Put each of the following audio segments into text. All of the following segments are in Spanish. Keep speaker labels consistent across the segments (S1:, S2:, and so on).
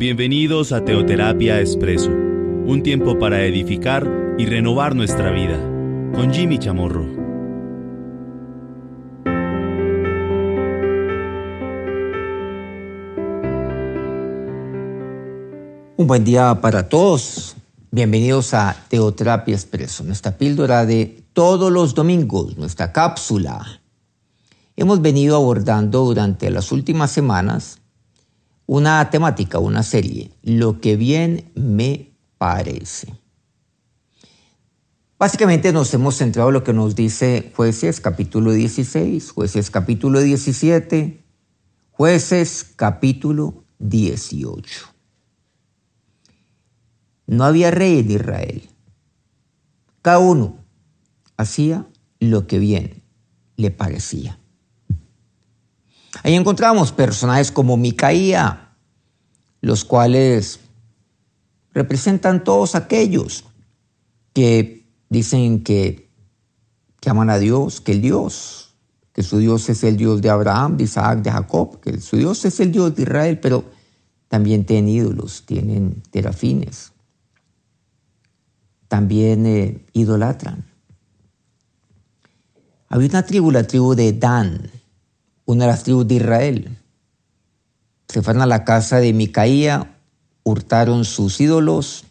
S1: Bienvenidos a Teoterapia Expreso, un tiempo para edificar y renovar nuestra vida, con Jimmy Chamorro.
S2: Un buen día para todos. Bienvenidos a Teoterapia Expreso, nuestra píldora de todos los domingos, nuestra cápsula. Hemos venido abordando durante las últimas semanas una temática, una serie, lo que bien me parece. Básicamente nos hemos centrado en lo que nos dice jueces capítulo 16, jueces capítulo 17, jueces capítulo 18. No había rey en Israel. Cada uno hacía lo que bien le parecía. Ahí encontramos personajes como Micaía, los cuales representan todos aquellos que dicen que, aman a Dios, que el Dios, que su Dios es el Dios de Abraham, de Isaac, de Jacob, que su Dios es el Dios de Israel, pero también tienen ídolos, tienen terafines, también eh, idolatran. Había una tribu, la tribu de Dan, una de las tribus de Israel. Se fueron a la casa de Micaía, hurtaron sus ídolos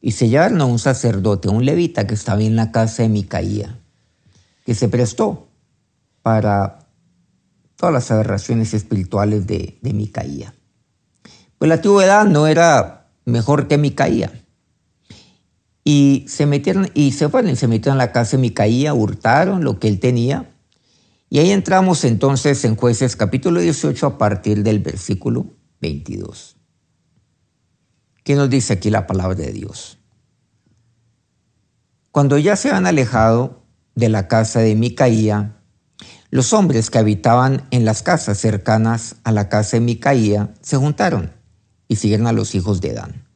S2: y se llevaron a un sacerdote, un levita que estaba en la casa de Micaía, que se prestó para todas las aberraciones espirituales de, de Micaía. Pues la tribu de Dan no era mejor que Micaía. Y se metieron y se fueron se metieron a la casa de Micaía, hurtaron lo que él tenía y ahí entramos entonces en jueces capítulo 18 a partir del versículo 22. ¿Qué nos dice aquí la palabra de Dios? Cuando ya se han alejado de la casa de Micaía, los hombres que habitaban en las casas cercanas a la casa de Micaía se juntaron y siguieron a los hijos de Dan.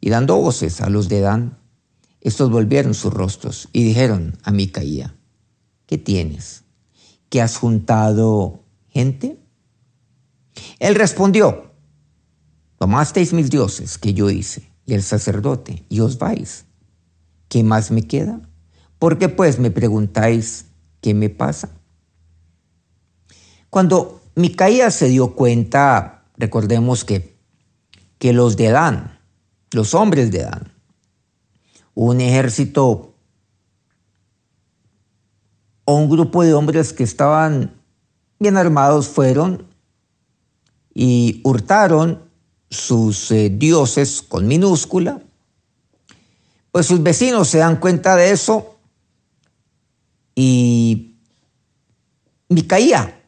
S2: Y dando voces a los de Dan, estos volvieron sus rostros y dijeron a Micaía, ¿qué tienes? Que has juntado gente? Él respondió, tomasteis mis dioses que yo hice y el sacerdote y os vais. ¿Qué más me queda? ¿Por qué pues me preguntáis qué me pasa? Cuando Micaías se dio cuenta, recordemos que, que los de Dan, los hombres de Dan, un ejército un grupo de hombres que estaban bien armados fueron y hurtaron sus eh, dioses con minúscula, pues sus vecinos se dan cuenta de eso y Micaía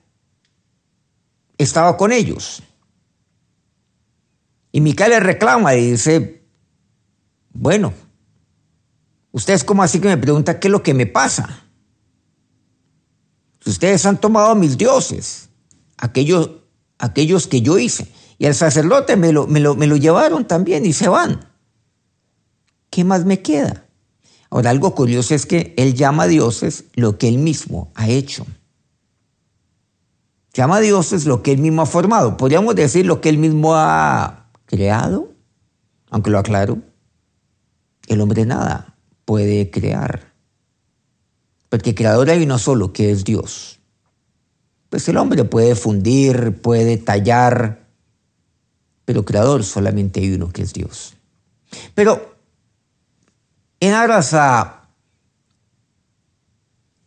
S2: estaba con ellos. Y Micaía le reclama y dice, bueno, ustedes como así que me pregunta qué es lo que me pasa. Ustedes han tomado mis dioses, aquellos, aquellos que yo hice. Y el sacerdote me lo, me, lo, me lo llevaron también y se van. ¿Qué más me queda? Ahora, algo curioso es que él llama a dioses lo que él mismo ha hecho. Llama a dioses lo que él mismo ha formado. Podríamos decir lo que él mismo ha creado, aunque lo aclaro. El hombre nada puede crear. Porque creador hay uno solo, que es Dios. Pues el hombre puede fundir, puede tallar, pero creador solamente hay uno, que es Dios. Pero en aras a,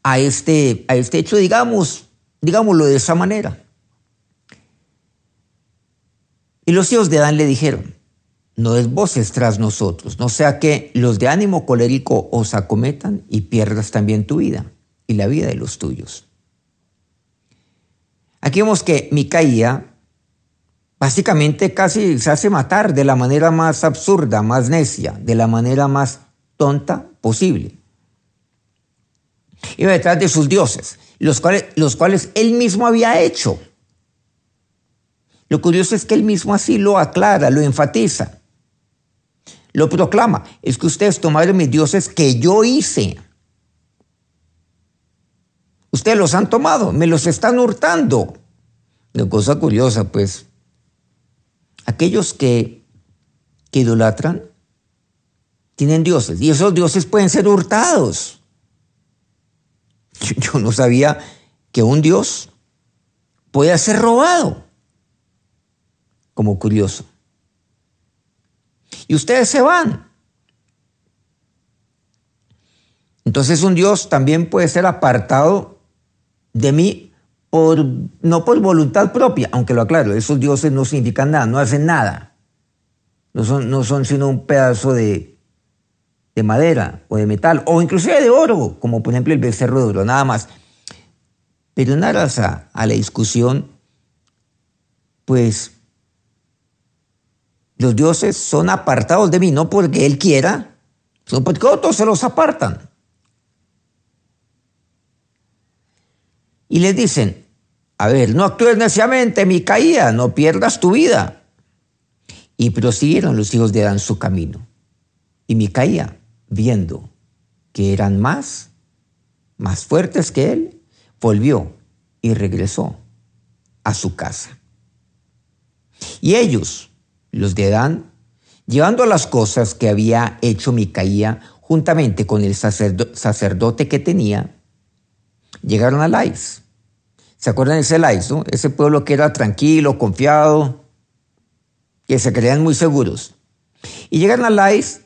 S2: a, este, a este hecho, digamos, digámoslo de esa manera. Y los hijos de Adán le dijeron, no es voces tras nosotros, no sea que los de ánimo colérico os acometan y pierdas también tu vida y la vida de los tuyos. Aquí vemos que Micaía básicamente casi se hace matar de la manera más absurda, más necia, de la manera más tonta posible. Iba detrás de sus dioses, los cuales, los cuales él mismo había hecho. Lo curioso es que él mismo así lo aclara, lo enfatiza lo proclama. Es que ustedes tomaron mis dioses que yo hice. Ustedes los han tomado, me los están hurtando. Una cosa curiosa, pues. aquellos que, que idolatran tienen dioses y esos dioses pueden ser hurtados. Yo, no sabía que un dios puede ser robado. Como curioso. Y ustedes se van. Entonces un dios también puede ser apartado de mí por, no por voluntad propia, aunque lo aclaro, esos dioses no significan nada, no hacen nada. No son, no son sino un pedazo de, de madera o de metal, o inclusive de oro, como por ejemplo el becerro de oro, nada más. Pero en aras a, la discusión, pues los dioses son apartados de mí, no porque él quiera, sino porque otros se los apartan. Y les dicen, a ver, no actúes neciamente, Micaía, no pierdas tu vida. Y prosiguieron los hijos de Adán su camino. Y Micaía viendo que eran más, más fuertes que él, volvió y regresó a su casa. Y ellos, los de Adán, llevando las cosas que había hecho Micaía juntamente con el sacerdote que tenía, llegaron a Lais. ¿Se acuerdan de ese Lais, no? Ese pueblo que era tranquilo, confiado, que se creían muy seguros. Y llegaron a Lais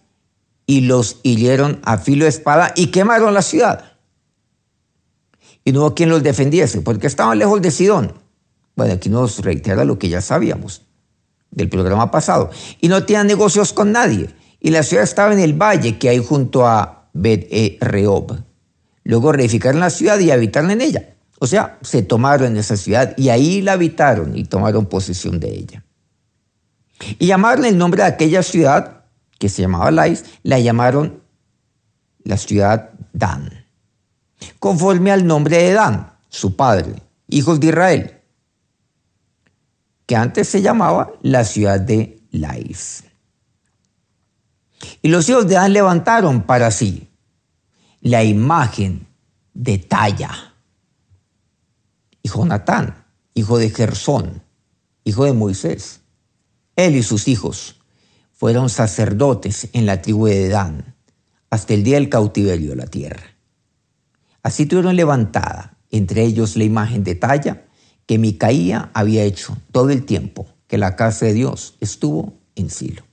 S2: y los hirieron a filo de espada y quemaron la ciudad. Y no hubo quien los defendiese, porque estaban lejos de Sidón. Bueno, aquí nos reitera lo que ya sabíamos del programa pasado. Y no tenían negocios con nadie. Y la ciudad estaba en el valle que hay junto a Bet -e Rehob. Luego reedificaron la ciudad y habitaron en ella. O sea, se tomaron esa ciudad y ahí la habitaron y tomaron posesión de ella. Y llamaron el nombre de aquella ciudad que se llamaba Lais, la llamaron la ciudad Dan, conforme al nombre de Dan, su padre, hijos de Israel, que antes se llamaba la ciudad de Lais. Y los hijos de Dan levantaron para sí la imagen de Talla, y Jonatán, hijo de Gersón, hijo de Moisés, él y sus hijos fueron sacerdotes en la tribu de Dan hasta el día del cautiverio de la tierra. Así tuvieron levantada entre ellos la imagen de talla que Micaía había hecho todo el tiempo que la casa de Dios estuvo en Silo.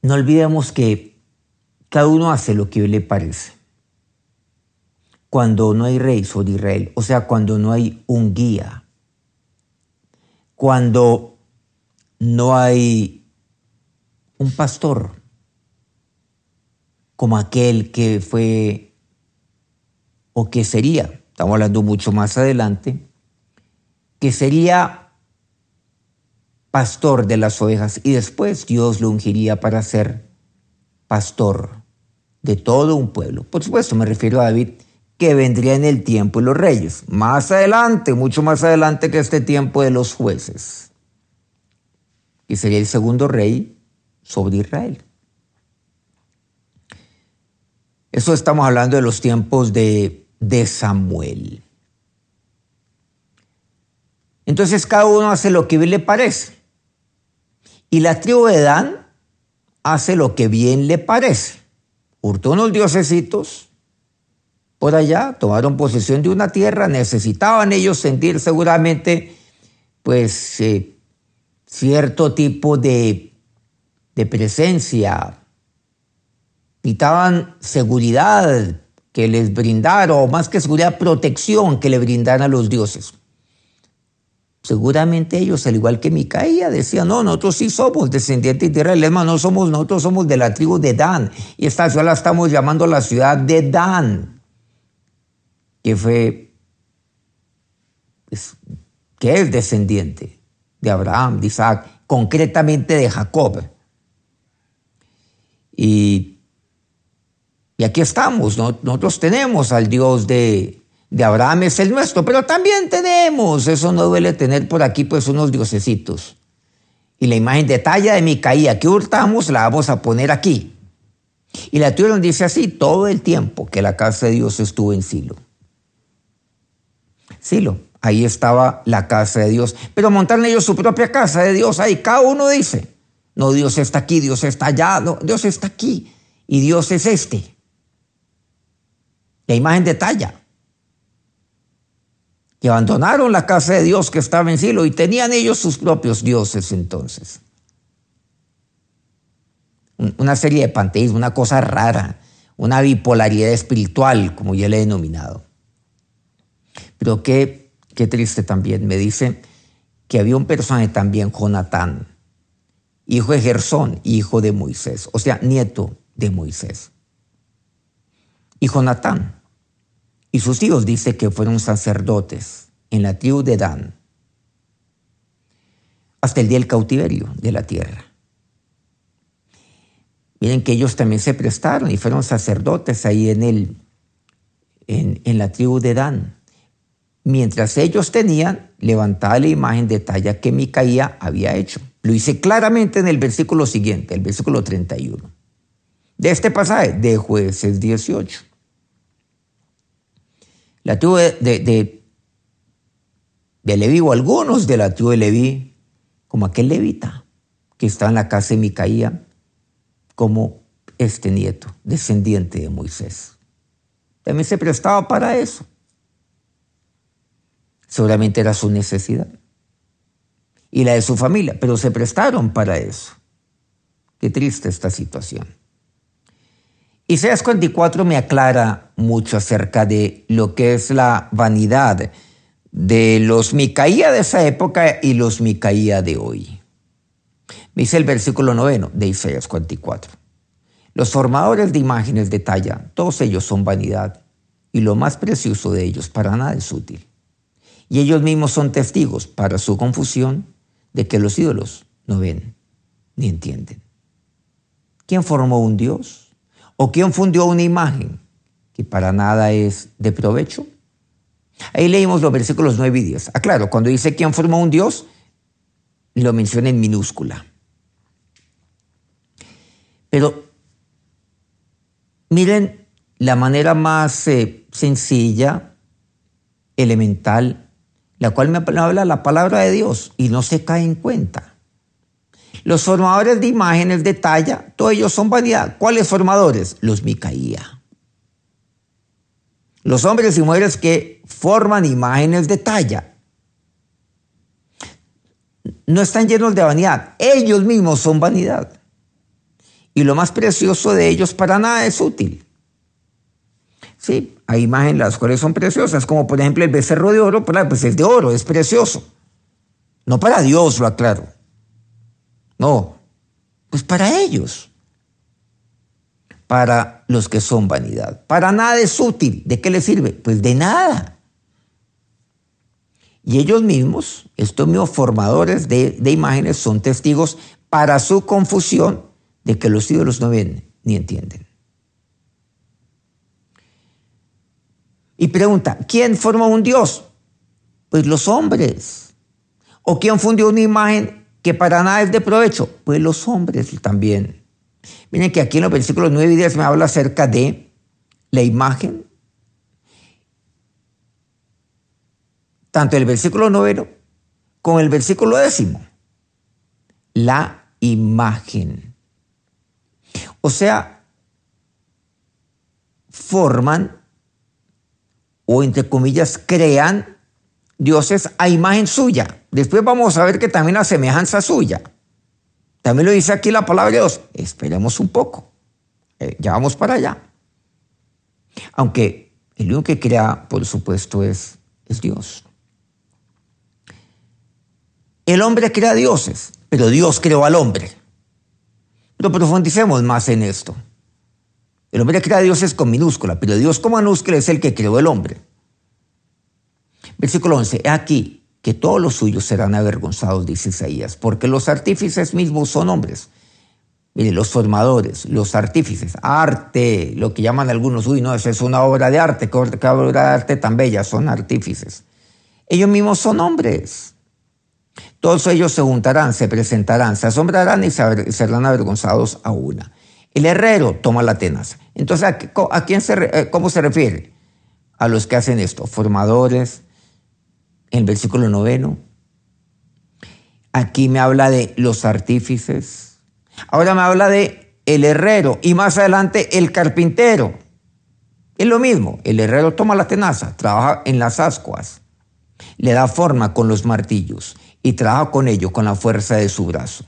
S2: No olvidemos que cada uno hace lo que le parece. Cuando no hay rey sobre Israel, o sea, cuando no hay un guía, cuando no hay un pastor como aquel que fue o que sería, estamos hablando mucho más adelante, que sería pastor de las ovejas y después Dios lo ungiría para ser pastor de todo un pueblo. Por supuesto, me refiero a David, que vendría en el tiempo de los reyes, más adelante, mucho más adelante que este tiempo de los jueces, y sería el segundo rey sobre Israel. Eso estamos hablando de los tiempos de, de Samuel. Entonces cada uno hace lo que bien le parece. Y la tribu de Dan hace lo que bien le parece. Hurtó unos diosesitos, por allá, tomaron posesión de una tierra, necesitaban ellos sentir seguramente pues eh, cierto tipo de, de presencia, necesitaban seguridad que les brindara, o más que seguridad, protección que le brindaran a los dioses. Seguramente ellos, al igual que Micaía, decían, no, nosotros sí somos descendientes de Israel, hermano, no somos, nosotros somos de la tribu de Dan, y esta ciudad la estamos llamando la ciudad de Dan que fue, pues, que es descendiente de Abraham, de Isaac, concretamente de Jacob. Y, y aquí estamos, nosotros tenemos al Dios de, de Abraham, es el nuestro, pero también tenemos, eso no duele tener por aquí pues unos diosecitos. Y la imagen de talla de Micaía que hurtamos la vamos a poner aquí. Y la tuvieron, dice así, todo el tiempo que la casa de Dios estuvo en Silo. Silo, ahí estaba la casa de Dios. Pero montaron ellos su propia casa de Dios, ahí cada uno dice, no, Dios está aquí, Dios está allá, no, Dios está aquí y Dios es este. La imagen de talla. Que abandonaron la casa de Dios que estaba en Silo y tenían ellos sus propios dioses entonces. Una serie de panteísmo, una cosa rara, una bipolaridad espiritual, como ya le he denominado. Pero qué, qué triste también. Me dice que había un personaje también, Jonatán, hijo de Gersón, hijo de Moisés, o sea, nieto de Moisés. Y Jonatán y sus hijos dice que fueron sacerdotes en la tribu de Dan hasta el día del cautiverio de la tierra. Miren que ellos también se prestaron y fueron sacerdotes ahí en, el, en, en la tribu de Dan mientras ellos tenían levantada la imagen de talla que Micaía había hecho. Lo hice claramente en el versículo siguiente, el versículo 31. De este pasaje, de jueces 18. La tribu de, de, de, Leví, o algunos de la tribu de Leví, como aquel levita que está en la casa de Micaía, como este nieto, descendiente de Moisés. También se prestaba para eso. Seguramente era su necesidad. Y la de su familia, pero se prestaron para eso. Qué triste esta situación. Isaías 44 me aclara mucho acerca de lo que es la vanidad de los Micaía de esa época y los Micaía de hoy. Dice el versículo noveno de Isaías 44. Los formadores de imágenes de talla, todos ellos son vanidad, y lo más precioso de ellos para nada es útil. Y ellos mismos son testigos para su confusión de que los ídolos no ven ni entienden. ¿Quién formó un Dios? ¿O quién fundió una imagen que para nada es de provecho? Ahí leímos los versículos 9 y 10. Ah, claro, cuando dice quién formó un Dios, lo menciona en minúscula. Pero miren la manera más eh, sencilla, elemental, la cual me habla la palabra de Dios y no se cae en cuenta. Los formadores de imágenes de talla, todos ellos son vanidad. ¿Cuáles formadores? Los Micaía. Los hombres y mujeres que forman imágenes de talla no están llenos de vanidad. Ellos mismos son vanidad. Y lo más precioso de ellos para nada es útil. Sí, hay imágenes las cuales son preciosas, como por ejemplo el becerro de oro, pues es de oro, es precioso. No para Dios, lo aclaro. No, pues para ellos. Para los que son vanidad. Para nada es útil. ¿De qué les sirve? Pues de nada. Y ellos mismos, estos mismos formadores de, de imágenes, son testigos para su confusión de que los ídolos no ven ni entienden. Y pregunta, ¿quién formó un Dios? Pues los hombres. ¿O quién fundió una imagen que para nada es de provecho? Pues los hombres también. Miren que aquí en los versículos 9 y 10 me habla acerca de la imagen. Tanto el versículo noveno como el versículo décimo. La imagen. O sea, forman o entre comillas crean dioses a imagen suya. Después vamos a ver que también a semejanza suya. También lo dice aquí la palabra de Dios. Esperemos un poco. Eh, ya vamos para allá. Aunque el único que crea, por supuesto, es, es Dios. El hombre crea dioses, pero Dios creó al hombre. Pero profundicemos más en esto. El hombre crea a Dios es con minúscula, pero Dios con minúscula es el que creó el hombre. Versículo 11. He aquí que todos los suyos serán avergonzados, dice Isaías, porque los artífices mismos son hombres. Mire, los formadores, los artífices, arte, lo que llaman algunos, uy, no, esa es una obra de arte, qué obra de arte tan bella, son artífices. Ellos mismos son hombres. Todos ellos se juntarán, se presentarán, se asombrarán y serán avergonzados a una. El herrero toma la tenaza. Entonces, ¿a quién se, eh, cómo se refiere? A los que hacen esto, formadores, en el versículo noveno. Aquí me habla de los artífices. Ahora me habla de el herrero y más adelante el carpintero. Es lo mismo, el herrero toma la tenaza, trabaja en las ascuas, le da forma con los martillos y trabaja con ello con la fuerza de su brazo.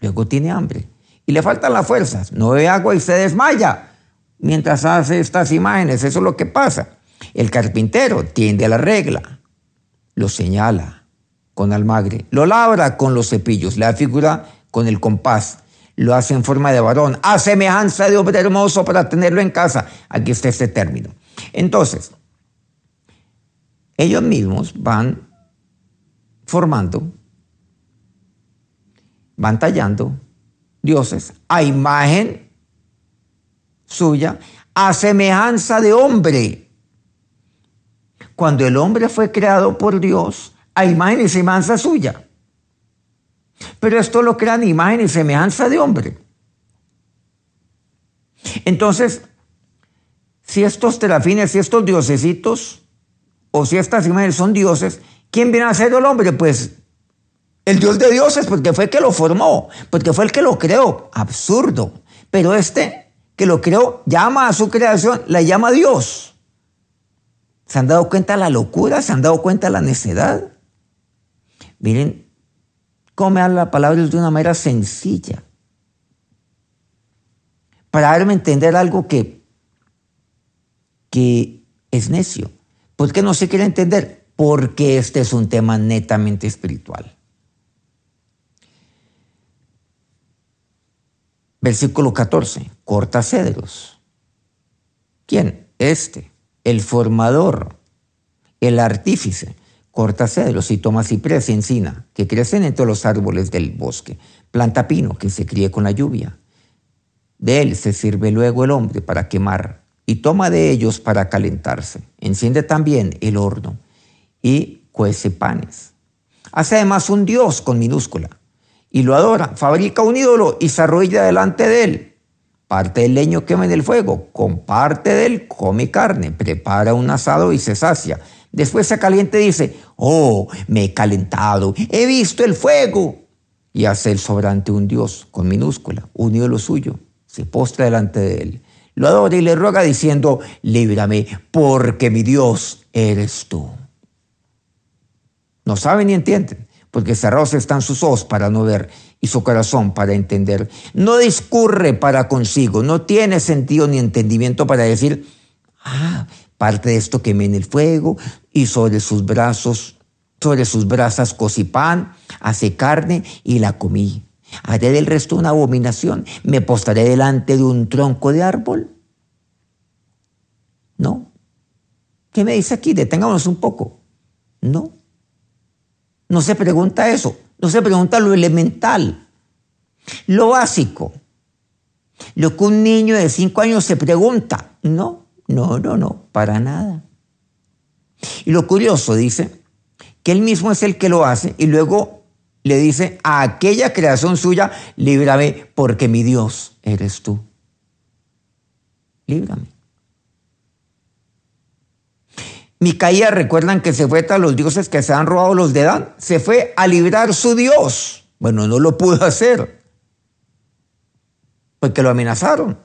S2: Luego tiene hambre y le faltan las fuerzas, no bebe agua y se desmaya mientras hace estas imágenes, eso es lo que pasa. El carpintero tiende a la regla, lo señala con almagre, lo labra con los cepillos, le da figura con el compás, lo hace en forma de varón, a semejanza de hombre hermoso para tenerlo en casa. Aquí está este término. Entonces, ellos mismos van formando, van tallando dioses a imagen suya, a semejanza de hombre. Cuando el hombre fue creado por Dios, a imagen y semejanza suya. Pero esto lo crean imagen y semejanza de hombre. Entonces, si estos terafines, si estos diosesitos, o si estas imágenes son dioses, ¿quién viene a ser el hombre? Pues el Dios de dioses, porque fue el que lo formó, porque fue el que lo creó. Absurdo. Pero este que lo creó llama a su creación, la llama Dios. ¿Se han dado cuenta de la locura? ¿Se han dado cuenta de la necedad? Miren, cómo me habla la palabra de una manera sencilla. Para darme a entender algo que, que es necio. ¿Por qué no se quiere entender? Porque este es un tema netamente espiritual. Versículo 14. Corta cedros. ¿Quién? Este, el formador, el artífice corta cedros y toma ciprés y encina, que crecen entre los árboles del bosque, planta pino, que se críe con la lluvia. De él se sirve luego el hombre para quemar, y toma de ellos para calentarse. Enciende también el horno, y cuece panes. Hace además un dios con minúscula, y lo adora. Fabrica un ídolo y se arrodilla delante de él. Parte del leño quema en el fuego, con parte de él come carne, prepara un asado y se sacia Después se caliente y dice, oh, me he calentado, he visto el fuego. Y hace el sobrante un Dios con minúscula, unido lo suyo, se postra delante de él. Lo adora y le ruega diciendo, líbrame, porque mi Dios eres tú. No saben ni entienden, porque cerrados están sus ojos para no ver y su corazón para entender. No discurre para consigo, no tiene sentido ni entendimiento para decir, ah, parte de esto quemé en el fuego y sobre sus brazos, sobre sus brasas cocí pan, hace carne y la comí. Haré del resto una abominación. Me postaré delante de un tronco de árbol. No. ¿Qué me dice aquí? Detengámonos un poco. No. No se pregunta eso. No se pregunta lo elemental, lo básico. Lo que un niño de cinco años se pregunta. No. No, no, no, para nada. Y lo curioso dice que él mismo es el que lo hace y luego le dice a aquella creación suya, líbrame porque mi Dios eres tú. Líbrame. Micaía, recuerdan que se fue a los dioses que se han robado los de Dan, se fue a librar su Dios. Bueno, no lo pudo hacer, porque lo amenazaron.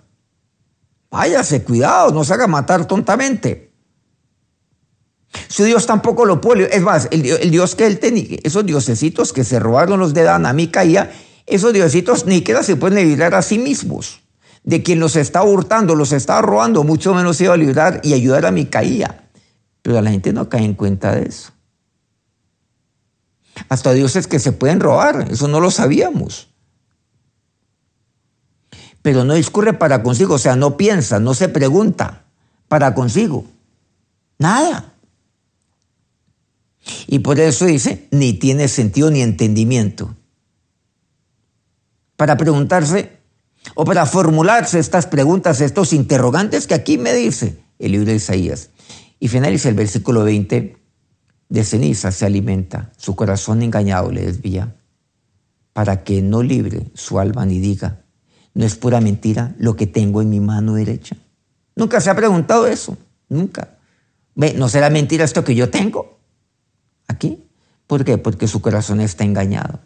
S2: Váyase, cuidado, no se haga matar tontamente. Su Dios tampoco lo puede. Es más, el, Dios que él tenía, esos diosesitos que se robaron los de Dan a Micaía, esos diositos ni queda se pueden librar a sí mismos. De quien los está hurtando, los está robando, mucho menos se iba a librar y ayudar a Micaía. Pero la gente no cae en cuenta de eso. Hasta dioses que se pueden robar, eso no lo sabíamos pero no discurre para consigo, o sea, no piensa, no se pregunta para consigo. Nada. Y por eso dice, ni tiene sentido ni entendimiento. Para preguntarse o para formularse estas preguntas, estos interrogantes que aquí me dice el libro de Isaías. Y finaliza el versículo 20, de ceniza se alimenta, su corazón engañado le desvía, para que no libre su alma ni diga, ¿No es pura mentira lo que tengo en mi mano derecha? Nunca se ha preguntado eso, nunca. ¿No será mentira esto que yo tengo? ¿Por qué? Porque su corazón está engañado.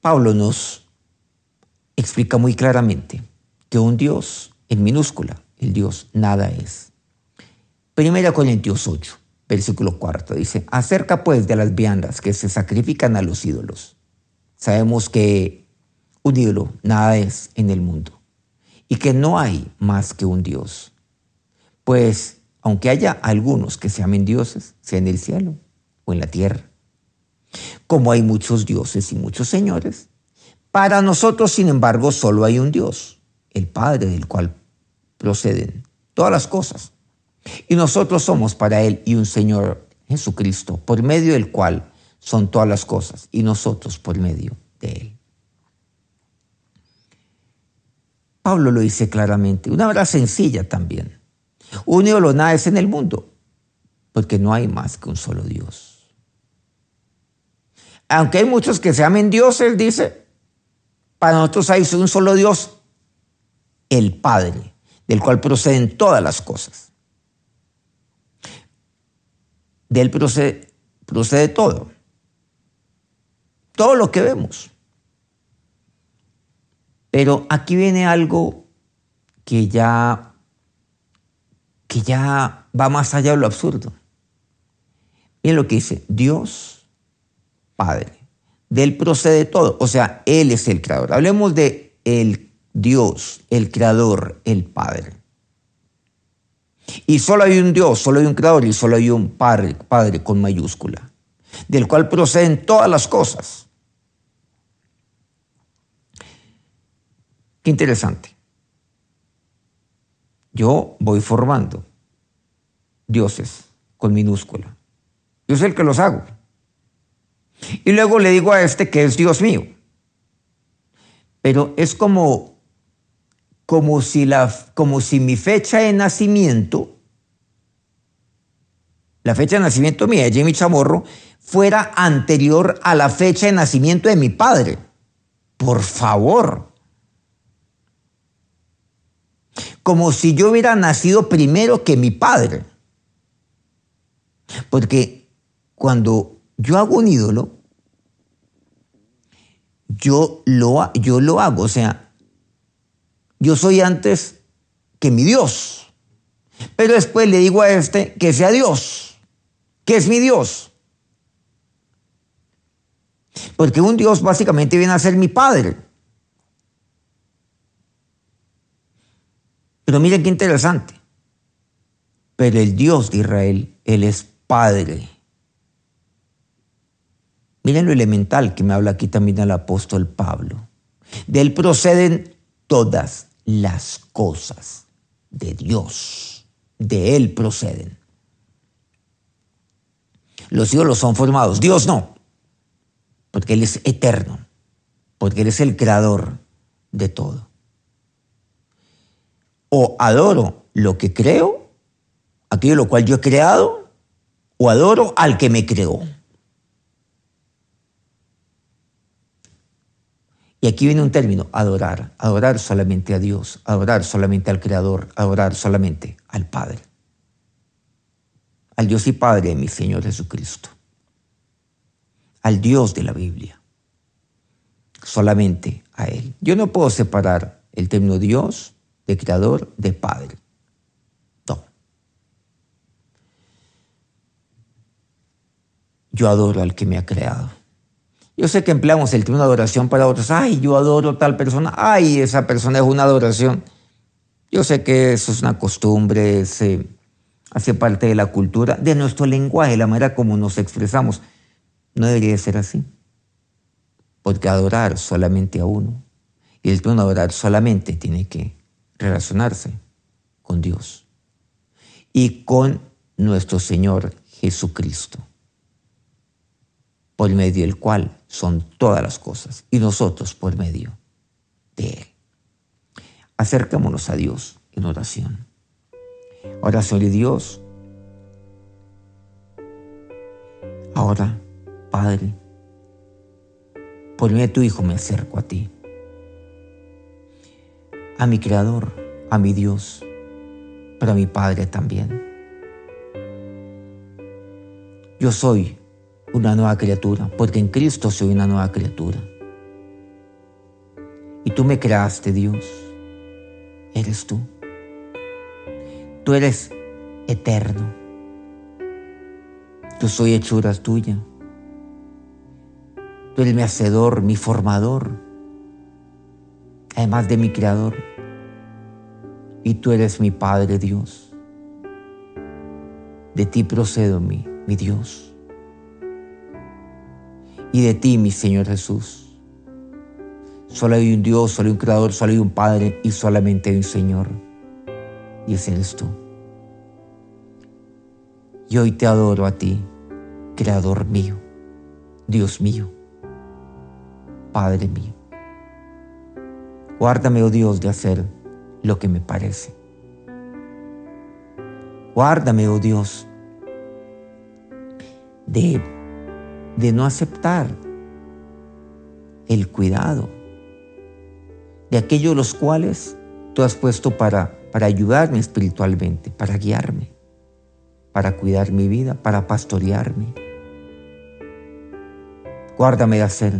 S2: Pablo nos explica muy claramente que un Dios en minúscula, el Dios nada es. Primera Corintios 8, versículo 4 dice, acerca pues de las viandas que se sacrifican a los ídolos. Sabemos que un ídolo nada es en el mundo y que no hay más que un Dios. Pues aunque haya algunos que se amen dioses, sea en el cielo o en la tierra, como hay muchos dioses y muchos señores, para nosotros, sin embargo, solo hay un Dios, el Padre del cual proceden todas las cosas. Y nosotros somos para Él y un Señor Jesucristo, por medio del cual son todas las cosas, y nosotros por medio de Él. Pablo lo dice claramente, una verdad sencilla también. Un ídolo nada es en el mundo, porque no hay más que un solo Dios. Aunque hay muchos que se amen dioses, dice, para nosotros hay un solo Dios, el Padre, del cual proceden todas las cosas. De él procede, todo. Todo lo que vemos. Pero aquí viene algo que ya, que ya va más allá de lo absurdo. Miren lo que dice, Dios Padre. De Él procede todo. O sea, Él es el creador. Hablemos de el Dios, el creador, el Padre. Y solo hay un Dios, solo hay un creador y solo hay un Padre, Padre con mayúscula, del cual proceden todas las cosas. Qué interesante. Yo voy formando dioses con minúscula. Yo soy el que los hago. Y luego le digo a este que es Dios mío. Pero es como, como, si, la, como si mi fecha de nacimiento, la fecha de nacimiento mía de Jimmy Chamorro, fuera anterior a la fecha de nacimiento de mi padre. Por favor. Como si yo hubiera nacido primero que mi padre. Porque cuando yo hago un ídolo, yo lo, yo lo hago, o sea, yo soy antes que mi Dios. Pero después le digo a este que sea Dios, que es mi Dios. Porque un Dios básicamente viene a ser mi Padre. Pero miren qué interesante. Pero el Dios de Israel, Él es Padre. Miren lo elemental que me habla aquí también el apóstol Pablo. De él proceden todas las cosas de Dios. De él proceden. Los ídolos son formados, Dios no, porque Él es eterno, porque Él es el creador de todo. O adoro lo que creo, aquello lo cual yo he creado, o adoro al que me creó. Y aquí viene un término, adorar. Adorar solamente a Dios, adorar solamente al Creador, adorar solamente al Padre. Al Dios y Padre de mi Señor Jesucristo. Al Dios de la Biblia. Solamente a Él. Yo no puedo separar el término Dios de Creador de Padre. No. Yo adoro al que me ha creado. Yo sé que empleamos el término adoración para otros. Ay, yo adoro tal persona. Ay, esa persona es una adoración. Yo sé que eso es una costumbre, se hace parte de la cultura, de nuestro lenguaje, la manera como nos expresamos. No debería ser así. Porque adorar solamente a uno. Y el término adorar solamente tiene que relacionarse con Dios y con nuestro Señor Jesucristo por medio del cual son todas las cosas, y nosotros por medio de Él. Acercémonos a Dios en oración. Oración de Dios. Ahora, Padre, por medio de tu Hijo me acerco a ti, a mi Creador, a mi Dios, pero a mi Padre también. Yo soy una nueva criatura, porque en Cristo soy una nueva criatura. Y tú me creaste, Dios. Eres tú. Tú eres eterno. Yo soy hechura tuya. Tú eres mi hacedor, mi formador, además de mi creador. Y tú eres mi Padre Dios. De ti procedo mi, mi Dios. Y de ti, mi Señor Jesús. Solo hay un Dios, solo hay un Creador, solo hay un Padre y solamente hay un Señor. Y ese eres tú. Y hoy te adoro a ti, Creador mío, Dios mío, Padre mío. Guárdame, oh Dios, de hacer lo que me parece. Guárdame, oh Dios, de, de no aceptar el cuidado de aquellos los cuales tú has puesto para, para ayudarme espiritualmente, para guiarme, para cuidar mi vida, para pastorearme. Guárdame de hacer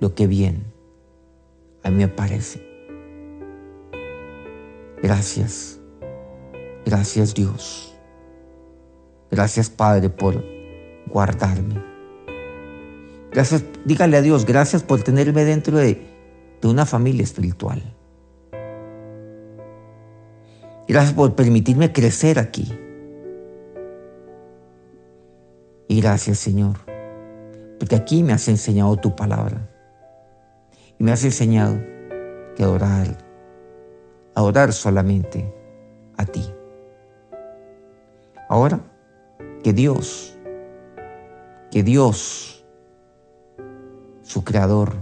S2: lo que bien a mí me parece. Gracias, gracias Dios. Gracias Padre por guardarme. Gracias, dígale a Dios, gracias por tenerme dentro de, de una familia espiritual. Gracias por permitirme crecer aquí. Y gracias Señor, porque aquí me has enseñado tu palabra. Y me has enseñado que adorar, adorar solamente a ti. Ahora, que Dios, que Dios, su Creador,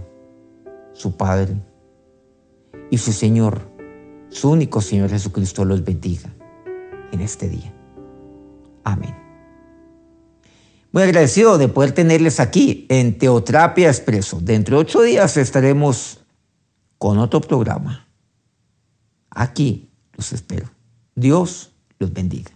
S2: su Padre y su Señor, su único Señor Jesucristo los bendiga en este día. Amén. Muy agradecido de poder tenerles aquí en Teoterapia Expreso. Dentro de ocho días estaremos con otro programa. Aquí los espero. Dios los bendiga.